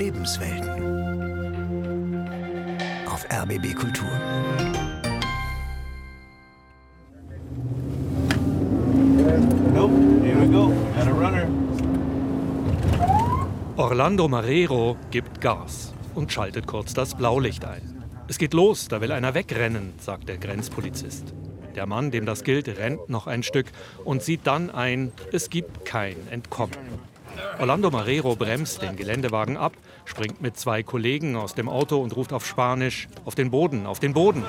Lebenswelten. Auf RBB Kultur. Orlando Marrero gibt Gas und schaltet kurz das Blaulicht ein. Es geht los, da will einer wegrennen, sagt der Grenzpolizist. Der Mann, dem das gilt, rennt noch ein Stück und sieht dann ein, es gibt kein Entkommen. Orlando Marrero bremst den Geländewagen ab, springt mit zwei Kollegen aus dem Auto und ruft auf Spanisch: Auf den Boden, auf den Boden!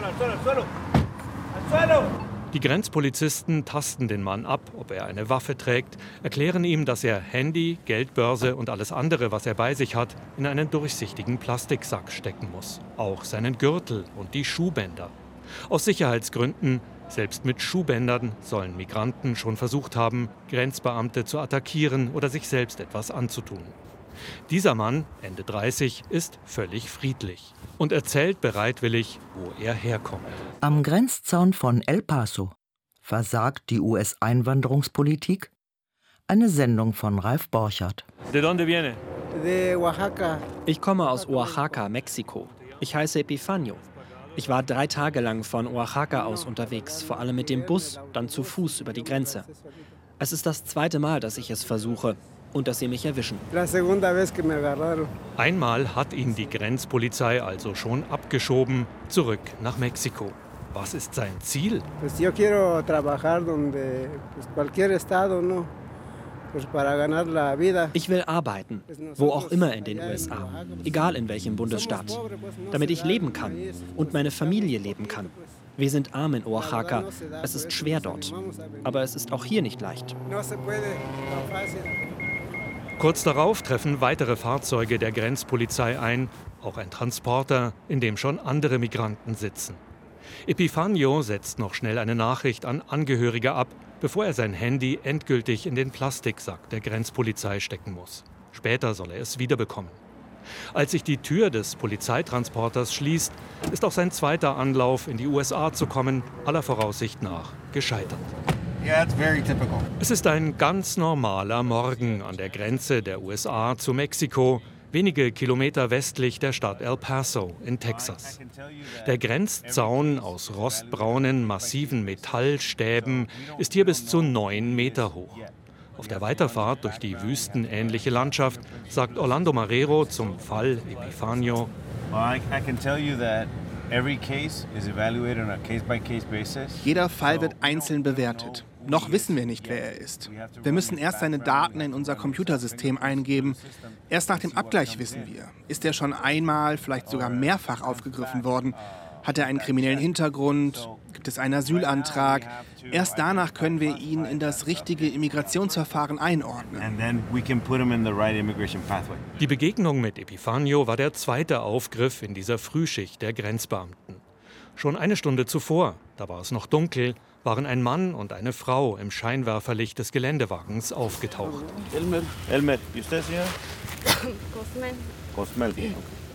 Die Grenzpolizisten tasten den Mann ab, ob er eine Waffe trägt, erklären ihm, dass er Handy, Geldbörse und alles andere, was er bei sich hat, in einen durchsichtigen Plastiksack stecken muss. Auch seinen Gürtel und die Schuhbänder. Aus Sicherheitsgründen selbst mit Schuhbändern sollen Migranten schon versucht haben, Grenzbeamte zu attackieren oder sich selbst etwas anzutun. Dieser Mann, Ende 30, ist völlig friedlich und erzählt bereitwillig, wo er herkommt. Am Grenzzaun von El Paso versagt die US-Einwanderungspolitik? Eine Sendung von Ralf Borchardt. De dónde viene? De Oaxaca. Ich komme aus Oaxaca, Mexiko. Ich heiße Epifanio. Ich war drei Tage lang von Oaxaca aus unterwegs, vor allem mit dem Bus, dann zu Fuß über die Grenze. Es ist das zweite Mal, dass ich es versuche und dass sie mich erwischen. Einmal hat ihn die Grenzpolizei also schon abgeschoben, zurück nach Mexiko. Was ist sein Ziel? Ich will arbeiten, wo auch immer in den USA, egal in welchem Bundesstaat, damit ich leben kann und meine Familie leben kann. Wir sind arm in Oaxaca, es ist schwer dort, aber es ist auch hier nicht leicht. Kurz darauf treffen weitere Fahrzeuge der Grenzpolizei ein, auch ein Transporter, in dem schon andere Migranten sitzen. Epifanio setzt noch schnell eine Nachricht an Angehörige ab, bevor er sein Handy endgültig in den Plastiksack der Grenzpolizei stecken muss. Später soll er es wiederbekommen. Als sich die Tür des Polizeitransporters schließt, ist auch sein zweiter Anlauf, in die USA zu kommen, aller Voraussicht nach gescheitert. Es ist ein ganz normaler Morgen an der Grenze der USA zu Mexiko, wenige Kilometer westlich der Stadt El Paso in Texas. Der Grenzzaun aus rostbraunen, massiven Metallstäben ist hier bis zu neun Meter hoch. Auf der Weiterfahrt durch die wüstenähnliche Landschaft sagt Orlando Marrero zum Fall Epifanio. Jeder Fall wird einzeln bewertet. Noch wissen wir nicht, wer er ist. Wir müssen erst seine Daten in unser Computersystem eingeben. Erst nach dem Abgleich wissen wir, ist er schon einmal, vielleicht sogar mehrfach aufgegriffen worden. Hat er einen kriminellen Hintergrund? Gibt es einen Asylantrag? Erst danach können wir ihn in das richtige Immigrationsverfahren einordnen. Die Begegnung mit Epifanio war der zweite Aufgriff in dieser Frühschicht der Grenzbeamten. Schon eine Stunde zuvor, da war es noch dunkel, waren ein Mann und eine Frau im Scheinwerferlicht des Geländewagens aufgetaucht. Elmer, Elmer, ¿y usted, señor? Cosmel. Cosmel. Okay.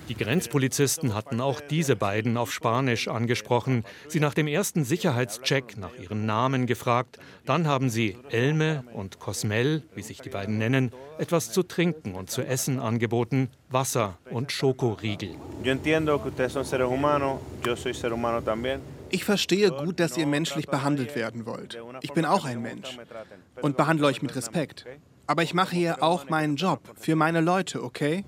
Die Grenzpolizisten hatten auch diese beiden auf Spanisch angesprochen, sie nach dem ersten Sicherheitscheck nach ihren Namen gefragt. Dann haben sie Elme und Cosmel, wie sich die beiden nennen, etwas zu trinken und zu essen angeboten, Wasser und Schokoriegel. Ich verstehe gut, dass ihr menschlich behandelt werden wollt. Ich bin auch ein Mensch und behandle euch mit Respekt. Aber ich mache hier auch meinen Job für meine Leute, okay?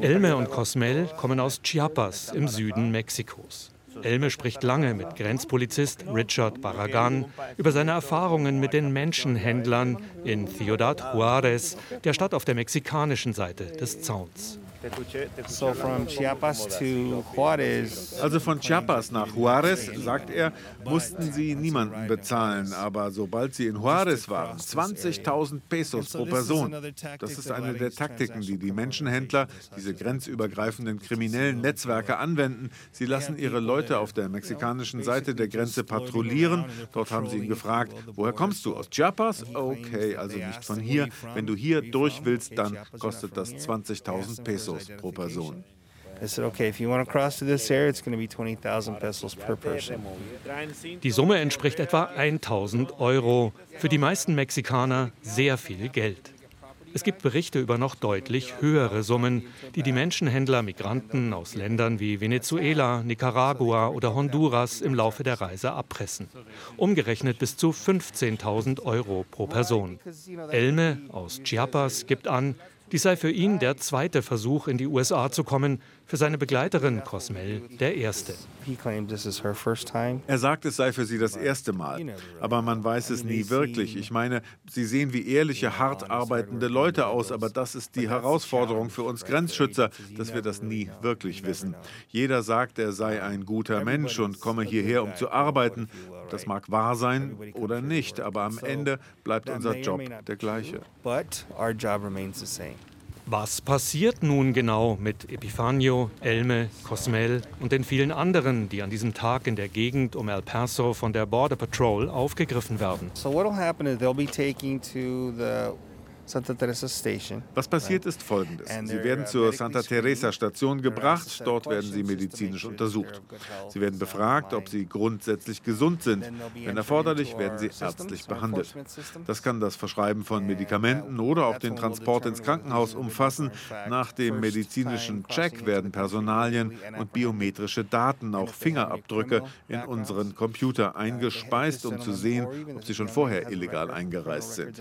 Elme und Cosmel kommen aus Chiapas im Süden Mexikos. Elme spricht lange mit Grenzpolizist Richard Barragan über seine Erfahrungen mit den Menschenhändlern in Ciudad Juárez, der Stadt auf der mexikanischen Seite des Zauns. So from Chiapas to Juarez. Also von Chiapas nach Juarez, sagt er, mussten sie niemanden bezahlen. Aber sobald sie in Juarez waren, 20.000 Pesos pro Person. Das ist eine der Taktiken, die die Menschenhändler, diese grenzübergreifenden kriminellen Netzwerke anwenden. Sie lassen ihre Leute auf der mexikanischen Seite der Grenze patrouillieren. Dort haben sie ihn gefragt, woher kommst du? Aus Chiapas? Okay, also nicht von hier. Wenn du hier durch willst, dann kostet das 20.000 Pesos pro Person. I said, okay, if you want to cross to this area, it's going to be 20,000 pesos per person. Die Summe entspricht etwa 1000 Euro. Für die meisten Mexikaner sehr viel Geld. Es gibt Berichte über noch deutlich höhere Summen, die die Menschenhändler Migranten aus Ländern wie Venezuela, Nicaragua oder Honduras im Laufe der Reise abpressen. Umgerechnet bis zu 15.000 Euro pro Person. Elme aus Chiapas gibt an, dies sei für ihn der zweite Versuch, in die USA zu kommen, für seine Begleiterin Cosmel der erste. Er sagt, es sei für sie das erste Mal, aber man weiß es nie wirklich. Ich meine, sie sehen wie ehrliche, hart arbeitende Leute aus, aber das ist die Herausforderung für uns Grenzschützer, dass wir das nie wirklich wissen. Jeder sagt, er sei ein guter Mensch und komme hierher, um zu arbeiten. Das mag wahr sein oder nicht, aber am Ende bleibt unser Job der gleiche. Was passiert nun genau mit Epifanio, Elme, Cosmel und den vielen anderen, die an diesem Tag in der Gegend um El Paso von der Border Patrol aufgegriffen werden? So what'll happen is they'll be taking to the Santa Teresa Station. Was passiert ist folgendes. Sie werden zur Santa Teresa Station gebracht, dort werden sie medizinisch untersucht. Sie werden befragt, ob sie grundsätzlich gesund sind. Wenn erforderlich, werden sie ärztlich behandelt. Das kann das Verschreiben von Medikamenten oder auch den Transport ins Krankenhaus umfassen. Nach dem medizinischen Check werden Personalien und biometrische Daten, auch Fingerabdrücke, in unseren Computer eingespeist, um zu sehen, ob sie schon vorher illegal eingereist sind.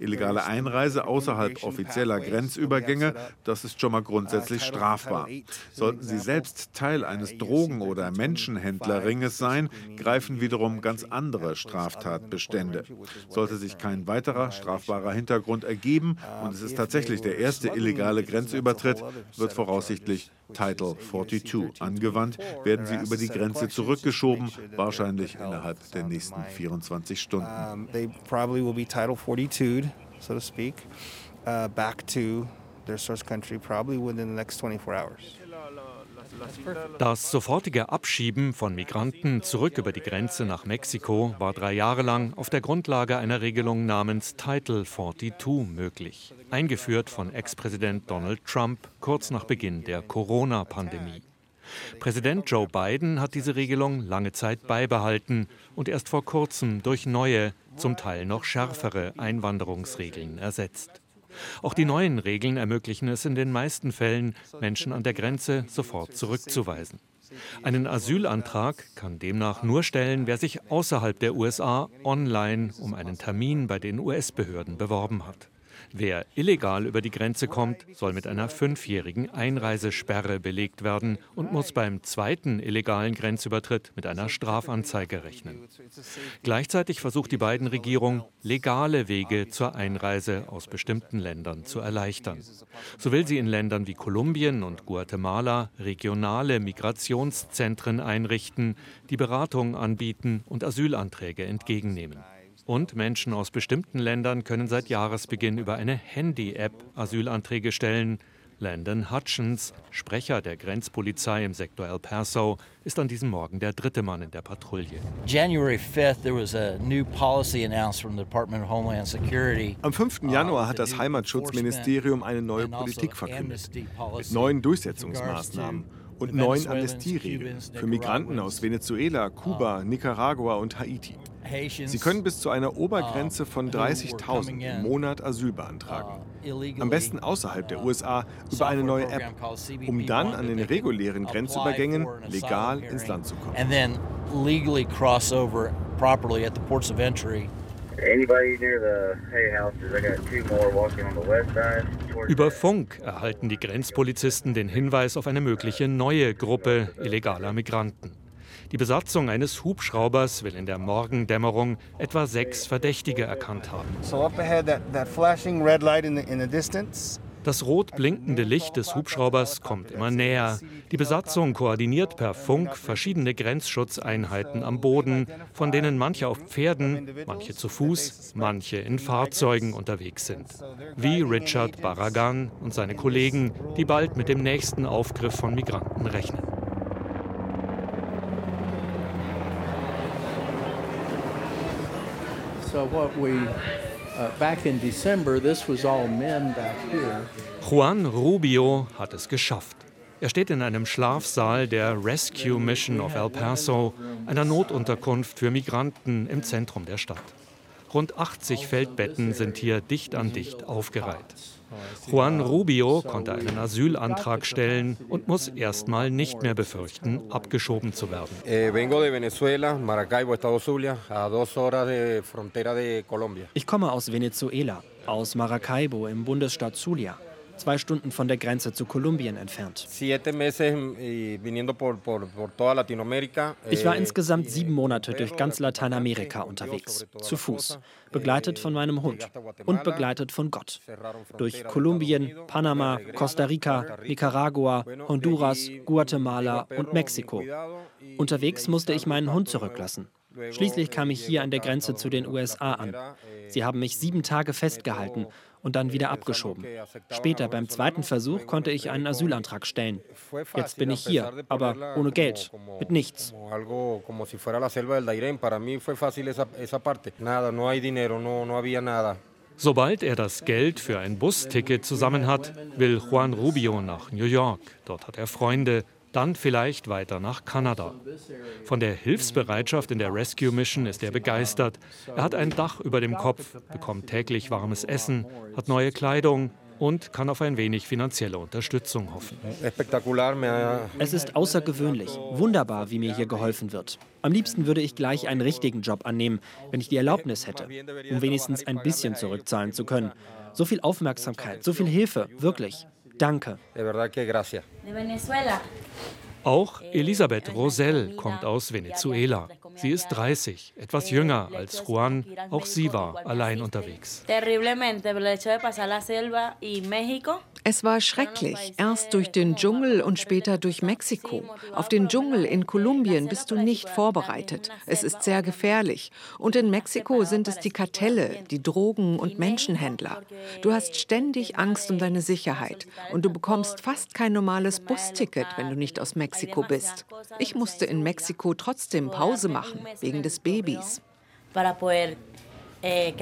Illegale Einreise Einreise außerhalb offizieller Grenzübergänge, das ist schon mal grundsätzlich strafbar. Sollten Sie selbst Teil eines Drogen- oder Menschenhändlerringes sein, greifen wiederum ganz andere Straftatbestände. Sollte sich kein weiterer strafbarer Hintergrund ergeben und es ist tatsächlich der erste illegale Grenzübertritt, wird voraussichtlich Title 42 angewandt, werden sie über die Grenze zurückgeschoben, wahrscheinlich innerhalb der nächsten 24 Stunden so to speak, uh, back to their source country probably within the next 24 hours. Das sofortige Abschieben von Migranten zurück über die Grenze nach Mexiko war drei Jahre lang auf der Grundlage einer Regelung namens Title 42 möglich, eingeführt von Ex-Präsident Donald Trump kurz nach Beginn der Corona-Pandemie. Präsident Joe Biden hat diese Regelung lange Zeit beibehalten und erst vor kurzem durch neue, zum Teil noch schärfere Einwanderungsregeln ersetzt. Auch die neuen Regeln ermöglichen es in den meisten Fällen, Menschen an der Grenze sofort zurückzuweisen. Einen Asylantrag kann demnach nur stellen, wer sich außerhalb der USA online um einen Termin bei den US-Behörden beworben hat. Wer illegal über die Grenze kommt, soll mit einer fünfjährigen Einreisesperre belegt werden und muss beim zweiten illegalen Grenzübertritt mit einer Strafanzeige rechnen. Gleichzeitig versucht die beiden Regierung, legale Wege zur Einreise aus bestimmten Ländern zu erleichtern. So will sie in Ländern wie Kolumbien und Guatemala regionale Migrationszentren einrichten, die Beratung anbieten und Asylanträge entgegennehmen. Und Menschen aus bestimmten Ländern können seit Jahresbeginn über eine Handy-App Asylanträge stellen. Landon Hutchins, Sprecher der Grenzpolizei im Sektor El Paso, ist an diesem Morgen der dritte Mann in der Patrouille. January 5th there was a new policy announced from the Department of Homeland Security. Am 5. Januar hat das Heimatschutzministerium eine neue Politik verkündet mit neuen Durchsetzungsmaßnahmen und neuen Amnestieregeln für Migranten aus Venezuela, Kuba, Nicaragua und Haiti. Sie können bis zu einer Obergrenze von 30.000 im Monat Asyl beantragen. Am besten außerhalb der USA über eine neue App, um dann an den regulären Grenzübergängen legal ins Land zu kommen. Über Funk erhalten die Grenzpolizisten den Hinweis auf eine mögliche neue Gruppe illegaler Migranten. Die Besatzung eines Hubschraubers will in der Morgendämmerung etwa sechs Verdächtige erkannt haben. Das rot blinkende Licht des Hubschraubers kommt immer näher. Die Besatzung koordiniert per Funk verschiedene Grenzschutzeinheiten am Boden, von denen manche auf Pferden, manche zu Fuß, manche in Fahrzeugen unterwegs sind. Wie Richard Barragan und seine Kollegen, die bald mit dem nächsten Aufgriff von Migranten rechnen. So what we Juan Rubio hat es geschafft. Er steht in einem Schlafsaal der Rescue Mission of El Paso, einer Notunterkunft für Migranten im Zentrum der Stadt. Rund 80 Feldbetten sind hier dicht an dicht aufgereiht. Juan Rubio konnte einen Asylantrag stellen und muss erstmal nicht mehr befürchten, abgeschoben zu werden. Eh, ich komme aus Venezuela, aus Maracaibo im Bundesstaat Zulia zwei Stunden von der Grenze zu Kolumbien entfernt. Ich war insgesamt sieben Monate durch ganz Lateinamerika unterwegs, zu Fuß, begleitet von meinem Hund und begleitet von Gott. Durch Kolumbien, Panama, Costa Rica, Nicaragua, Honduras, Guatemala und Mexiko. Unterwegs musste ich meinen Hund zurücklassen. Schließlich kam ich hier an der Grenze zu den USA an. Sie haben mich sieben Tage festgehalten und dann wieder abgeschoben. Später, beim zweiten Versuch, konnte ich einen Asylantrag stellen. Jetzt bin ich hier, aber ohne Geld, mit nichts. Sobald er das Geld für ein Busticket zusammen hat, will Juan Rubio nach New York. Dort hat er Freunde, dann vielleicht weiter nach Kanada. Von der Hilfsbereitschaft in der Rescue Mission ist er begeistert. Er hat ein Dach über dem Kopf, bekommt täglich warmes Essen, hat neue Kleidung und kann auf ein wenig finanzielle Unterstützung hoffen. Es ist außergewöhnlich, wunderbar, wie mir hier geholfen wird. Am liebsten würde ich gleich einen richtigen Job annehmen, wenn ich die Erlaubnis hätte, um wenigstens ein bisschen zurückzahlen zu können. So viel Aufmerksamkeit, so viel Hilfe, wirklich. Danke. Auch Elisabeth Rosell kommt aus Venezuela. Sie ist 30, etwas jünger als Juan. Auch sie war allein unterwegs. Es war schrecklich, erst durch den Dschungel und später durch Mexiko. Auf den Dschungel in Kolumbien bist du nicht vorbereitet. Es ist sehr gefährlich. Und in Mexiko sind es die Kartelle, die Drogen- und Menschenhändler. Du hast ständig Angst um deine Sicherheit und du bekommst fast kein normales Busticket, wenn du nicht aus Mexiko bist. Ich musste in Mexiko trotzdem Pause machen, wegen des Babys. Eh,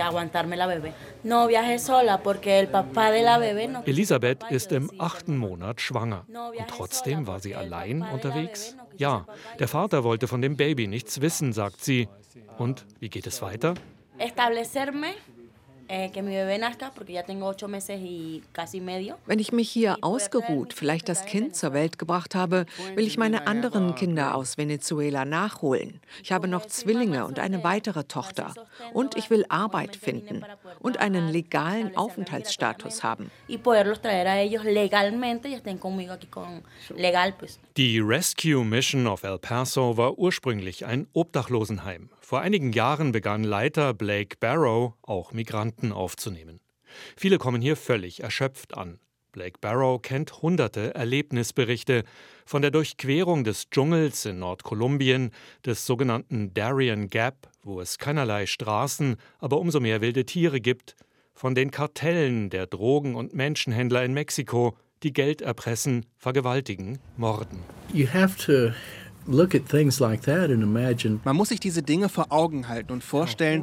Elisabeth ist im achten Monat schwanger. Und trotzdem war sie allein unterwegs? Ja, der Vater wollte von dem Baby nichts wissen, sagt sie. Und wie geht es weiter? Eh, Wenn ich mich hier ausgeruht, vielleicht das Kind zur Welt gebracht habe, will ich meine anderen Kinder aus Venezuela nachholen. Ich habe noch Zwillinge und eine weitere Tochter. Und ich will Arbeit finden und einen legalen Aufenthaltsstatus haben. Die Rescue Mission of El Paso war ursprünglich ein Obdachlosenheim. Vor einigen Jahren begann Leiter Blake Barrow auch Migranten aufzunehmen. Viele kommen hier völlig erschöpft an. Blake Barrow kennt hunderte Erlebnisberichte von der Durchquerung des Dschungels in Nordkolumbien, des sogenannten Darien Gap, wo es keinerlei Straßen, aber umso mehr wilde Tiere gibt, von den Kartellen der Drogen- und Menschenhändler in Mexiko, die Geld erpressen, vergewaltigen, morden. You have to man muss sich diese Dinge vor Augen halten und vorstellen,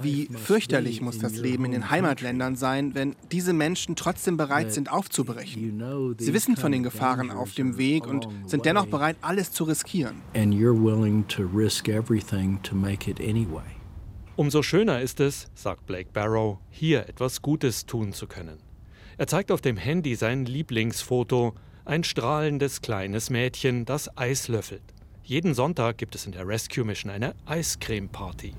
wie fürchterlich muss das Leben in den Heimatländern sein, wenn diese Menschen trotzdem bereit sind, aufzubrechen. Sie wissen von den Gefahren auf dem Weg und sind dennoch bereit, alles zu riskieren. Umso schöner ist es, sagt Blake Barrow, hier etwas Gutes tun zu können. Er zeigt auf dem Handy sein Lieblingsfoto, ein strahlendes kleines Mädchen, das Eis löffelt. Jeden Sonntag gibt es in der Rescue Mission eine Eiscreme-Party.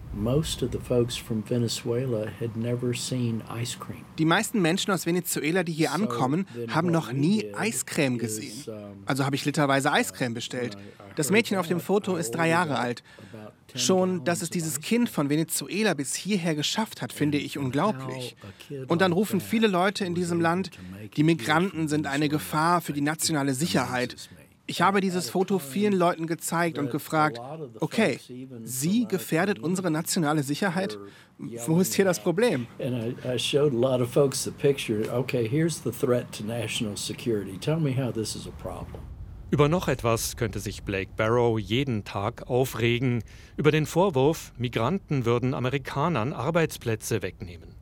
Die meisten Menschen aus Venezuela, die hier ankommen, haben noch nie Eiscreme gesehen. Also habe ich literweise Eiscreme bestellt. Das Mädchen auf dem Foto ist drei Jahre alt. Schon, dass es dieses Kind von Venezuela bis hierher geschafft hat, finde ich unglaublich. Und dann rufen viele Leute in diesem Land, die Migranten sind eine Gefahr für die nationale Sicherheit. Ich habe dieses Foto vielen Leuten gezeigt und gefragt, okay, sie gefährdet unsere nationale Sicherheit? Wo ist hier das Problem? Über noch etwas könnte sich Blake Barrow jeden Tag aufregen, über den Vorwurf, Migranten würden Amerikanern Arbeitsplätze wegnehmen.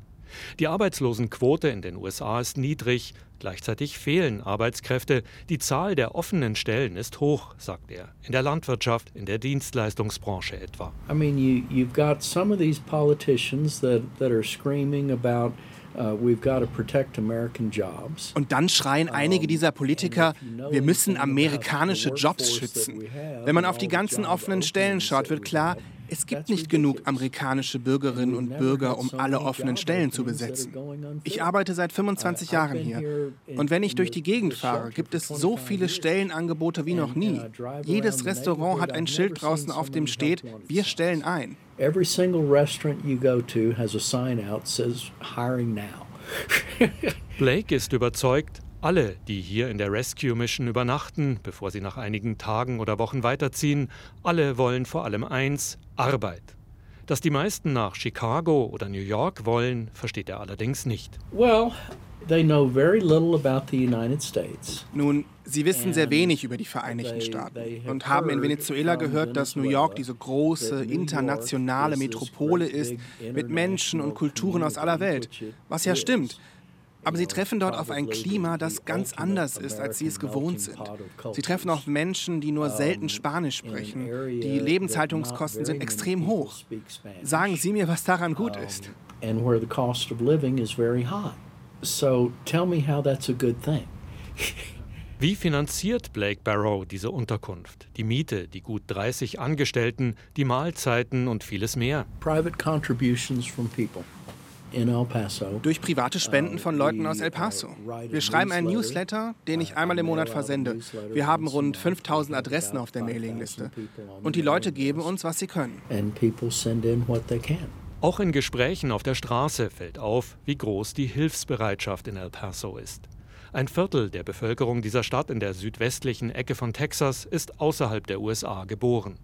Die Arbeitslosenquote in den USA ist niedrig, gleichzeitig fehlen Arbeitskräfte. Die Zahl der offenen Stellen ist hoch, sagt er, in der Landwirtschaft, in der Dienstleistungsbranche etwa. I mean, you, you've got some of these politicians that, that are screaming about Uh, Und dann schreien einige dieser Politiker, wir müssen amerikanische Jobs schützen. Wenn man auf die ganzen offenen Stellen schaut, wird klar, es gibt nicht genug amerikanische Bürgerinnen und Bürger, um alle offenen Stellen zu besetzen. Ich arbeite seit 25 Jahren hier. Und wenn ich durch die Gegend fahre, gibt es so viele Stellenangebote wie noch nie. Jedes Restaurant hat ein Schild draußen, auf dem steht, wir stellen ein. Every single restaurant you go to has a sign out says hiring now. Blake ist überzeugt, alle, die hier in der Rescue Mission übernachten, bevor sie nach einigen Tagen oder Wochen weiterziehen, alle wollen vor allem eins, Arbeit. Dass die meisten nach Chicago oder New York wollen, versteht er allerdings nicht. Well, they know very little about the United States. Nun, sie wissen sehr wenig über die Vereinigten Staaten und haben in Venezuela gehört, dass New York diese große internationale Metropole ist mit Menschen und Kulturen aus aller Welt, was ja stimmt. Aber sie treffen dort auf ein Klima, das ganz anders ist, als sie es gewohnt sind. Sie treffen auf Menschen, die nur selten Spanisch sprechen. Die Lebenshaltungskosten sind extrem hoch. Sagen Sie mir, was daran gut ist. Wie finanziert Blake Barrow diese Unterkunft? Die Miete, die gut 30 Angestellten, die Mahlzeiten und vieles mehr. Private contributions from people. Durch private Spenden von Leuten aus El Paso. Wir schreiben einen Newsletter, den ich einmal im Monat versende. Wir haben rund 5000 Adressen auf der Mailingliste. Und die Leute geben uns, was sie können. Auch in Gesprächen auf der Straße fällt auf, wie groß die Hilfsbereitschaft in El Paso ist. Ein Viertel der Bevölkerung dieser Stadt in der südwestlichen Ecke von Texas ist außerhalb der USA geboren.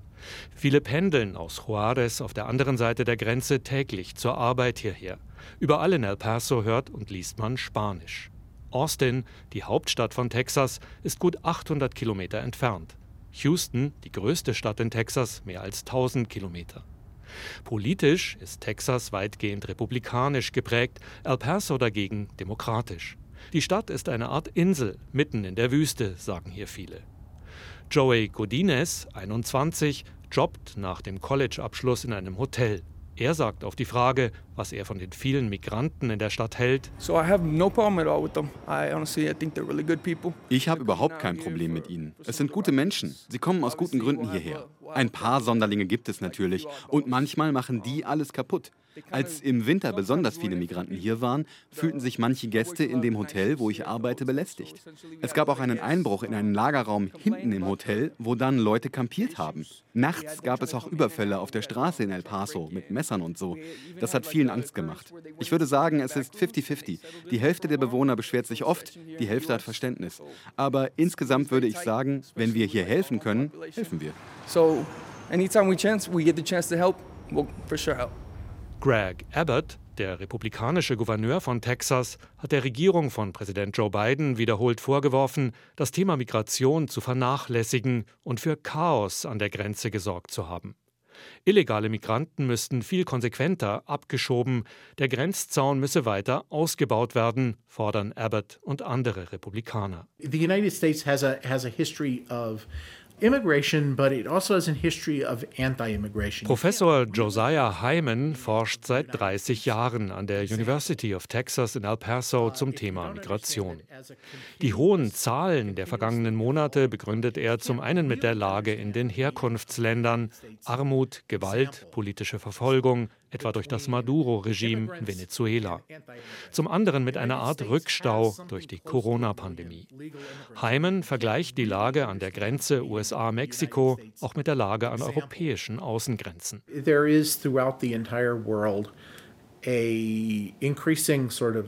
Viele pendeln aus Juarez auf der anderen Seite der Grenze täglich zur Arbeit hierher. Überall in El Paso hört und liest man Spanisch. Austin, die Hauptstadt von Texas, ist gut 800 Kilometer entfernt. Houston, die größte Stadt in Texas, mehr als 1000 Kilometer. Politisch ist Texas weitgehend republikanisch geprägt, El Paso dagegen demokratisch. Die Stadt ist eine Art Insel mitten in der Wüste, sagen hier viele. Joey Godinez, 21, jobbt nach dem College-Abschluss in einem Hotel. Er sagt auf die Frage, was er von den vielen Migranten in der Stadt hält. Ich habe überhaupt kein Problem mit ihnen. Es sind gute Menschen. Sie kommen aus guten Gründen hierher. Ein paar Sonderlinge gibt es natürlich und manchmal machen die alles kaputt. Als im Winter besonders viele Migranten hier waren, fühlten sich manche Gäste in dem Hotel, wo ich arbeite, belästigt. Es gab auch einen Einbruch in einen Lagerraum hinten im Hotel, wo dann Leute kampiert haben. Nachts gab es auch Überfälle auf der Straße in El Paso mit Messern und so. Das hat vielen Angst gemacht. Ich würde sagen, es ist 50-50. Die Hälfte der Bewohner beschwert sich oft, die Hälfte hat Verständnis. Aber insgesamt würde ich sagen, wenn wir hier helfen können, helfen wir. So, anytime we chance, we get the chance to help, we'll for sure help. Greg Abbott, der republikanische Gouverneur von Texas, hat der Regierung von Präsident Joe Biden wiederholt vorgeworfen, das Thema Migration zu vernachlässigen und für Chaos an der Grenze gesorgt zu haben. Illegale Migranten müssten viel konsequenter abgeschoben, der Grenzzaun müsse weiter ausgebaut werden, fordern Abbott und andere Republikaner. The United States has a has a history of also Professor Josiah Hyman forscht seit 30 Jahren an der University of Texas in El Paso zum Thema Migration. Die hohen Zahlen der vergangenen Monate begründet er zum einen mit der Lage in den Herkunftsländern, Armut, Gewalt, politische Verfolgung, etwa durch das Maduro-Regime in Venezuela. Zum anderen mit einer Art Rückstau durch die Corona-Pandemie. Hyman vergleicht die Lage an der Grenze USA-Mexiko auch mit der Lage an europäischen Außengrenzen. There is throughout the entire world a increasing sort of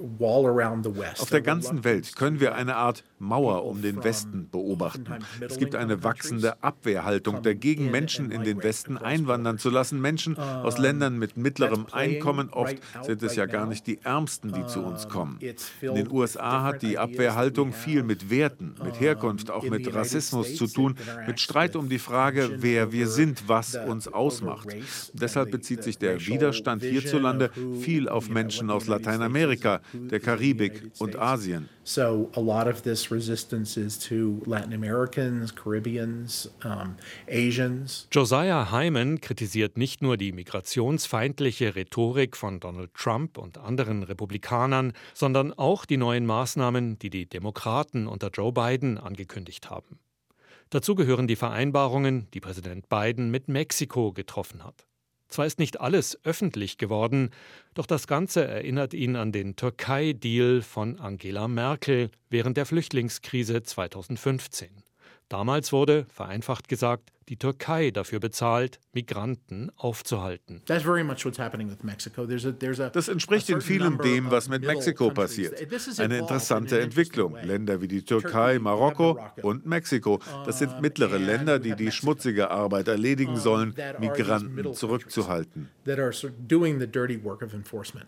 auf der ganzen Welt können wir eine Art Mauer um den Westen beobachten. Es gibt eine wachsende Abwehrhaltung dagegen, Menschen in den Westen einwandern zu lassen. Menschen aus Ländern mit mittlerem Einkommen, oft sind es ja gar nicht die Ärmsten, die zu uns kommen. In den USA hat die Abwehrhaltung viel mit Werten, mit Herkunft, auch mit Rassismus zu tun, mit Streit um die Frage, wer wir sind, was uns ausmacht. Deshalb bezieht sich der Widerstand hierzulande viel auf Menschen aus Lateinamerika, der Karibik und Asien. So a lot of this resistance is to Latin Americans, Caribbeans, um, Asians. Josiah Hyman kritisiert nicht nur die migrationsfeindliche Rhetorik von Donald Trump und anderen Republikanern, sondern auch die neuen Maßnahmen, die die Demokraten unter Joe Biden angekündigt haben. Dazu gehören die Vereinbarungen, die Präsident Biden mit Mexiko getroffen hat. Zwar ist nicht alles öffentlich geworden, doch das Ganze erinnert ihn an den Türkei-Deal von Angela Merkel während der Flüchtlingskrise 2015. Damals wurde, vereinfacht gesagt, die Türkei dafür bezahlt, Migranten aufzuhalten. Das entspricht in vielem dem, was mit Mexiko passiert. Eine interessante Entwicklung. Länder wie die Türkei, Marokko und Mexiko, das sind mittlere Länder, die die schmutzige Arbeit erledigen sollen, Migranten zurückzuhalten.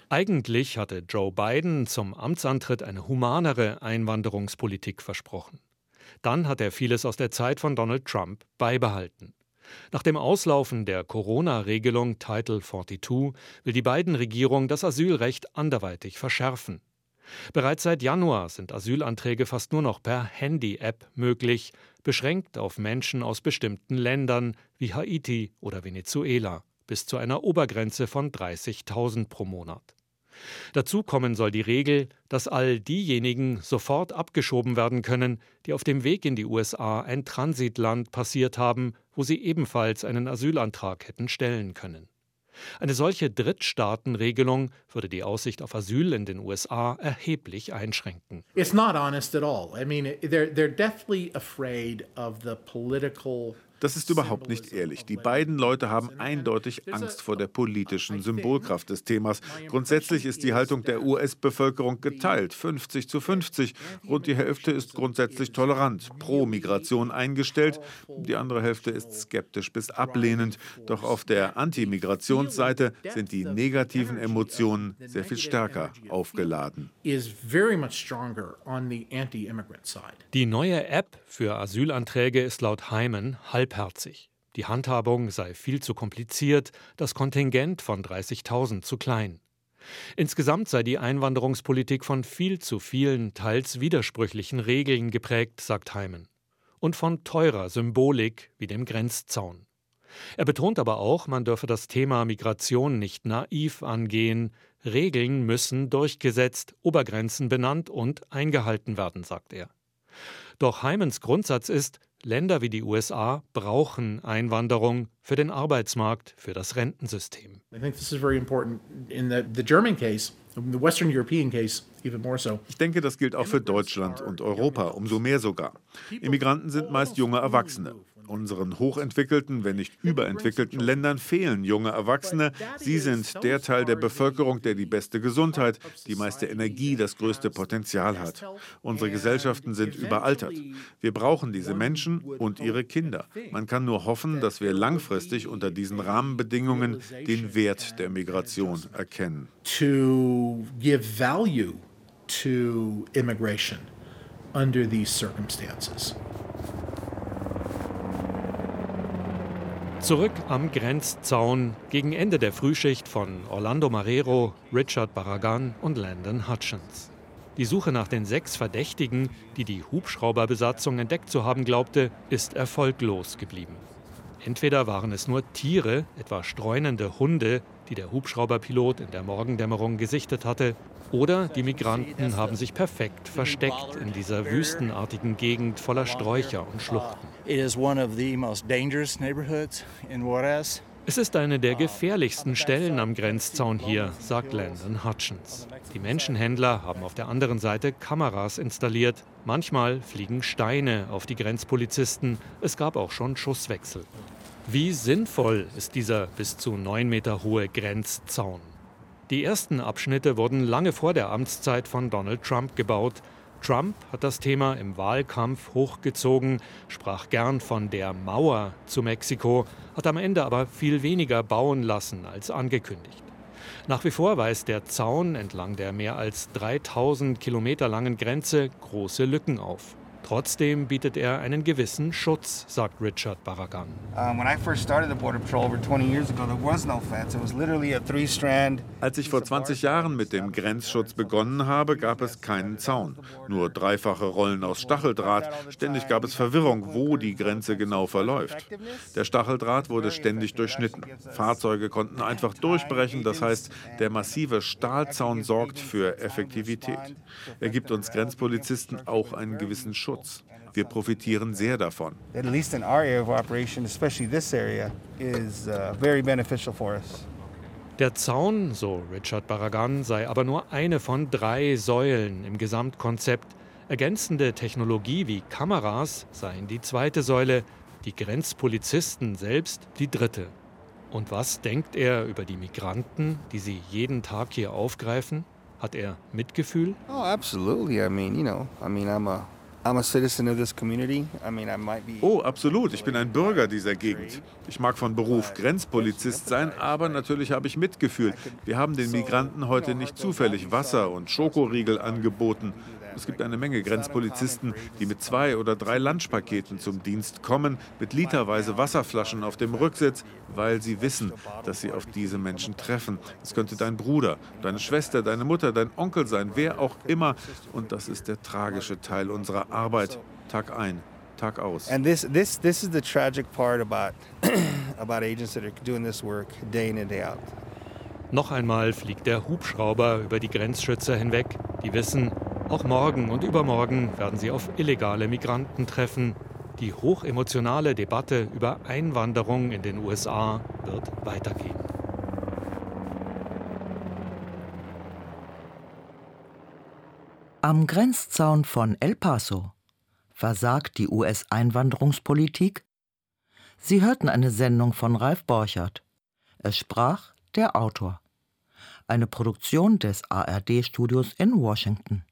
Eigentlich hatte Joe Biden zum Amtsantritt eine humanere Einwanderungspolitik versprochen. Dann hat er vieles aus der Zeit von Donald Trump beibehalten. Nach dem Auslaufen der Corona-Regelung Title 42 will die Biden-Regierung das Asylrecht anderweitig verschärfen. Bereits seit Januar sind Asylanträge fast nur noch per Handy-App möglich, beschränkt auf Menschen aus bestimmten Ländern wie Haiti oder Venezuela, bis zu einer Obergrenze von 30.000 pro Monat. Dazu kommen soll die Regel, dass all diejenigen sofort abgeschoben werden können, die auf dem Weg in die USA ein Transitland passiert haben, wo sie ebenfalls einen Asylantrag hätten stellen können. Eine solche Drittstaatenregelung würde die Aussicht auf Asyl in den USA erheblich einschränken. It's not honest at all. I mean, they're they're deathly afraid of the political das ist überhaupt nicht ehrlich. Die beiden Leute haben eindeutig Angst vor der politischen Symbolkraft des Themas. Grundsätzlich ist die Haltung der US-Bevölkerung geteilt, 50 zu 50. Rund die Hälfte ist grundsätzlich tolerant, pro Migration eingestellt. Die andere Hälfte ist skeptisch bis ablehnend. Doch auf der Anti-Migrationsseite sind die negativen Emotionen sehr viel stärker aufgeladen. Die neue App für Asylanträge ist laut Hyman halb halbherzig. Die Handhabung sei viel zu kompliziert, das Kontingent von 30.000 zu klein. Insgesamt sei die Einwanderungspolitik von viel zu vielen, teils widersprüchlichen Regeln geprägt, sagt Heimen. Und von teurer Symbolik wie dem Grenzzaun. Er betont aber auch, man dürfe das Thema Migration nicht naiv angehen. Regeln müssen durchgesetzt, Obergrenzen benannt und eingehalten werden, sagt er. Doch Heimens Grundsatz ist, Länder wie die USA brauchen Einwanderung für den Arbeitsmarkt, für das Rentensystem. I think this is very important in the, the German case. The Western European case, even more so. Ich denke, das gilt auch für Deutschland und Europa, umso mehr sogar. Immigranten sind meist junge Erwachsene. Unseren hochentwickelten, wenn nicht überentwickelten Ländern fehlen junge Erwachsene. Sie sind der Teil der Bevölkerung, der die beste Gesundheit, die meiste Energie, das größte Potenzial hat. Unsere Gesellschaften sind überaltert. Wir brauchen diese Menschen und ihre Kinder. Man kann nur hoffen, dass wir langfristig unter diesen Rahmenbedingungen den Wert der Migration erkennen. To give value to immigration under these circumstances. Zurück am Grenzzaun gegen Ende der Frühschicht von Orlando Marrero, Richard Barragan und Landon Hutchins. Die Suche nach den sechs Verdächtigen, die die Hubschrauberbesatzung entdeckt zu haben glaubte, ist erfolglos geblieben. Entweder waren es nur Tiere, etwa streunende Hunde, die der Hubschrauberpilot in der Morgendämmerung gesichtet hatte, oder die Migranten haben sich perfekt versteckt in dieser wüstenartigen Gegend voller Sträucher und Schluchten. Es ist eine der gefährlichsten Stellen am Grenzzaun hier, sagt Landon Hutchins. Die Menschenhändler haben auf der anderen Seite Kameras installiert. Manchmal fliegen Steine auf die Grenzpolizisten. Es gab auch schon Schusswechsel. Wie sinnvoll ist dieser bis zu neun Meter hohe Grenzzaun? Die ersten Abschnitte wurden lange vor der Amtszeit von Donald Trump gebaut. Trump hat das Thema im Wahlkampf hochgezogen, sprach gern von der Mauer zu Mexiko, hat am Ende aber viel weniger bauen lassen als angekündigt. Nach wie vor weist der Zaun entlang der mehr als 3000 Kilometer langen Grenze große Lücken auf. Trotzdem bietet er einen gewissen Schutz, sagt Richard Barragan. Als ich vor 20 Jahren mit dem Grenzschutz begonnen habe, gab es keinen Zaun. Nur dreifache Rollen aus Stacheldraht. Ständig gab es Verwirrung, wo die Grenze genau verläuft. Der Stacheldraht wurde ständig durchschnitten. Fahrzeuge konnten einfach durchbrechen. Das heißt, der massive Stahlzaun sorgt für Effektivität. Er gibt uns Grenzpolizisten auch einen gewissen Schutz. Schutz. Wir profitieren sehr davon. At least in our area of operation, especially this area, is uh, very beneficial for us. Der Zaun, so Richard Barragan, sei aber nur eine von drei Säulen im Gesamtkonzept. Ergänzende Technologie wie Kameras seien die zweite Säule, die Grenzpolizisten selbst die dritte. Und was denkt er über die Migranten, die sie jeden Tag hier aufgreifen? Hat er Mitgefühl? Oh, absolutely. I mean, you know, I mean, I'm a Oh, absolut. Ich bin ein Bürger dieser Gegend. Ich mag von Beruf Grenzpolizist sein, aber natürlich habe ich Mitgefühl. Wir haben den Migranten heute nicht zufällig Wasser und Schokoriegel angeboten. Es gibt eine Menge Grenzpolizisten, die mit zwei oder drei Lunchpaketen zum Dienst kommen, mit literweise Wasserflaschen auf dem Rücksitz, weil sie wissen, dass sie auf diese Menschen treffen. Es könnte dein Bruder, deine Schwester, deine Mutter, dein Onkel sein, wer auch immer. Und das ist der tragische Teil unserer Arbeit, Tag ein, Tag aus. And this, this, this is the tragic part about, about agents that are doing this work day in and day out. Noch einmal fliegt der Hubschrauber über die Grenzschützer hinweg. Die wissen, auch morgen und übermorgen werden sie auf illegale Migranten treffen. Die hochemotionale Debatte über Einwanderung in den USA wird weitergehen. Am Grenzzaun von El Paso versagt die US-Einwanderungspolitik? Sie hörten eine Sendung von Ralf Borchert. Es sprach der Autor. Eine Produktion des ARD-Studios in Washington.